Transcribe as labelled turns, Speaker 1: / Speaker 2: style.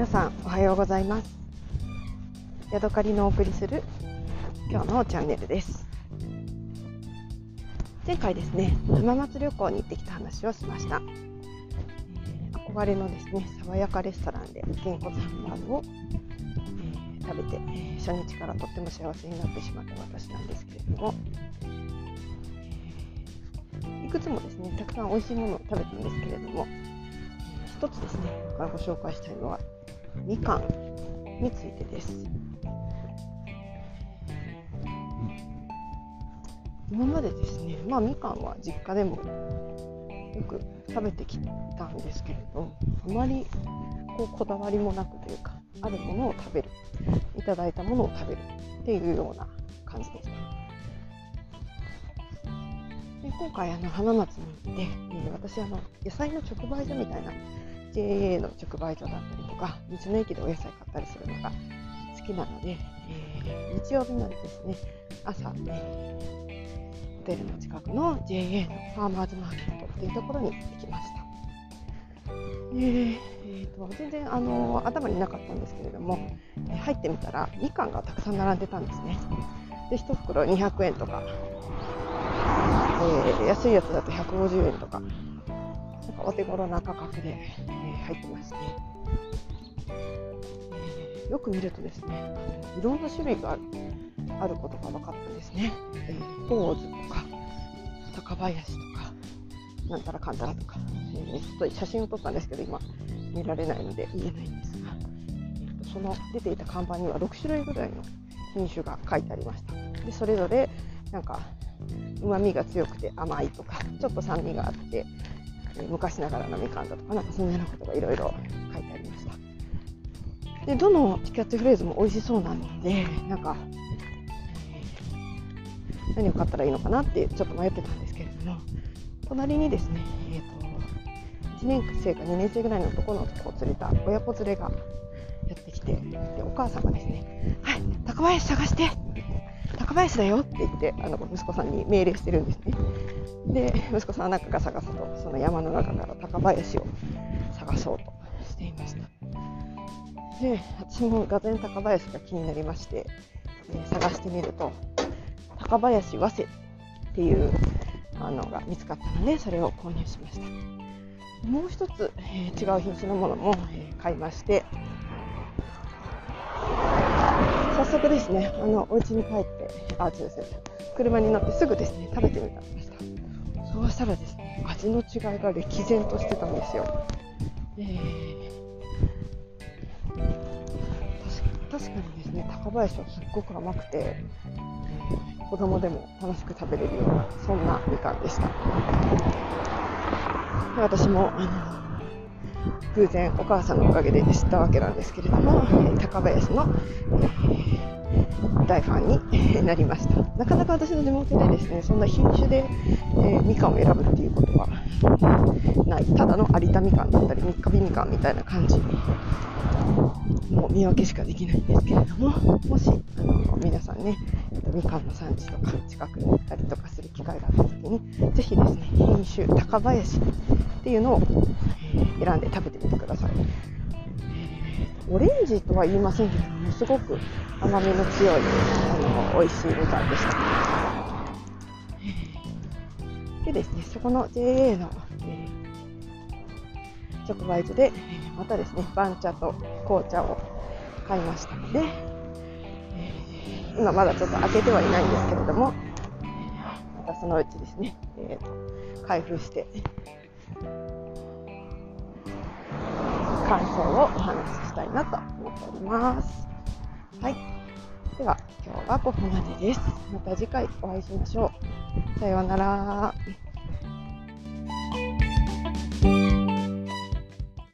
Speaker 1: 皆さんおはようございます。ヤドカリのお送りする今日のチャンネルです。前回ですね浜松旅行に行ってきた話をしました、え、憧れのですね爽やかレストランでげんこつハンバーグを、え、食べて、初日からとっても幸せになってしまった私なんですけれどもいくつもですねたくさん美味しいものを食べたんですけれども一つですねからご紹介したいのはみかんについてです。今までですねまあみかんは実家でもよく食べてきたんですけれどあまりこうこだわりもなくというかあるものを食べるいただいたものを食べるっていうような感じでした。で今回あの浜松に行って、えー、私あの野菜の直売所みたいな JA の直売所だったりとか道の駅でお野菜買ったりするのが好きなので、えー、日曜日なんですね朝、えー、ホテルの近くの JA のファーマーズマーケットっていうところに行きました。えーえーと、全然あの頭になかったんですけれども、え入ってみたらみかんがたくさん並んでたんですね。で1袋200円とかえー、安いやつだと150円とか、なんかお手頃な価格で、えー、入ってまして、えー、よく見るとですね、いろんな種類があるあることが分かったんですね。えー、ポーズとか、高林とか、なんたらかんたらとか、えー、ちょっと写真を撮ったんですけど、今見られないので言えないんですが、えー、その出ていた看板には6種類ぐらいの品種が書いてありました。でそれぞれなんかうまみが強くて甘いとかちょっと酸味があって、昔ながらのみかんだとかなんかそんなようなことがいろいろ書いてありましたでどのキャッチフレーズも美味しそうなのでなんか、何を買ったらいいのかなってちょっと迷ってたんですけれども隣にですね、えーと、1年生か2年生ぐらいの男の子を連れた親子連れがやってきてでお母さんがですね「はい高林探して!」高林だよって言ってあの息子さんに命令してるんですねで息子さんは中が探すとその山の中から高林を探そうとしていました。で私もがぜ高林が気になりまして、え、探してみると高林早生っていうあのが見つかったのでそれを購入しました。もう一つ、えー、違う品種のものも、えー、買いまして。早速ですね、あのお家に帰って、あ、違う違う、車に乗ってすぐですね、食べてみました。そうしたらですね、味の違いが歴然としてたんですよ。えー、確かにですね、高林はすっごく甘くて、子供でも楽しく食べれるような、そんなみかんでした。で私もあの偶然お母さんのおかげで知ったわけなんですけれども、高林の、大ファンになりましたなかなか私の地元でですねそんな品種で、えー、みかんを選ぶっていうことはないただの有田みかんだったり三日日みかんみたいな感じもう見分けしかできないんですけれどももしあの皆さんねみかんの産地とか近くに行ったりとかする機会があった時にぜひですね品種高林っていうのを選んで食べてみてください。オレンジとは言いませんけども、すごく甘みの強い、あの、美味しいみかんでした。でですね、そこの JA の、えー、直売所で、またですね、番茶と紅茶を買いましたので、え、今まだちょっと開けてはいないんですけれども、またそのうちですね、えー、開封して、感想をお話ししたいなと思っております。はい。では、今日はここまでです。また次回お会いしましょう。さようなら。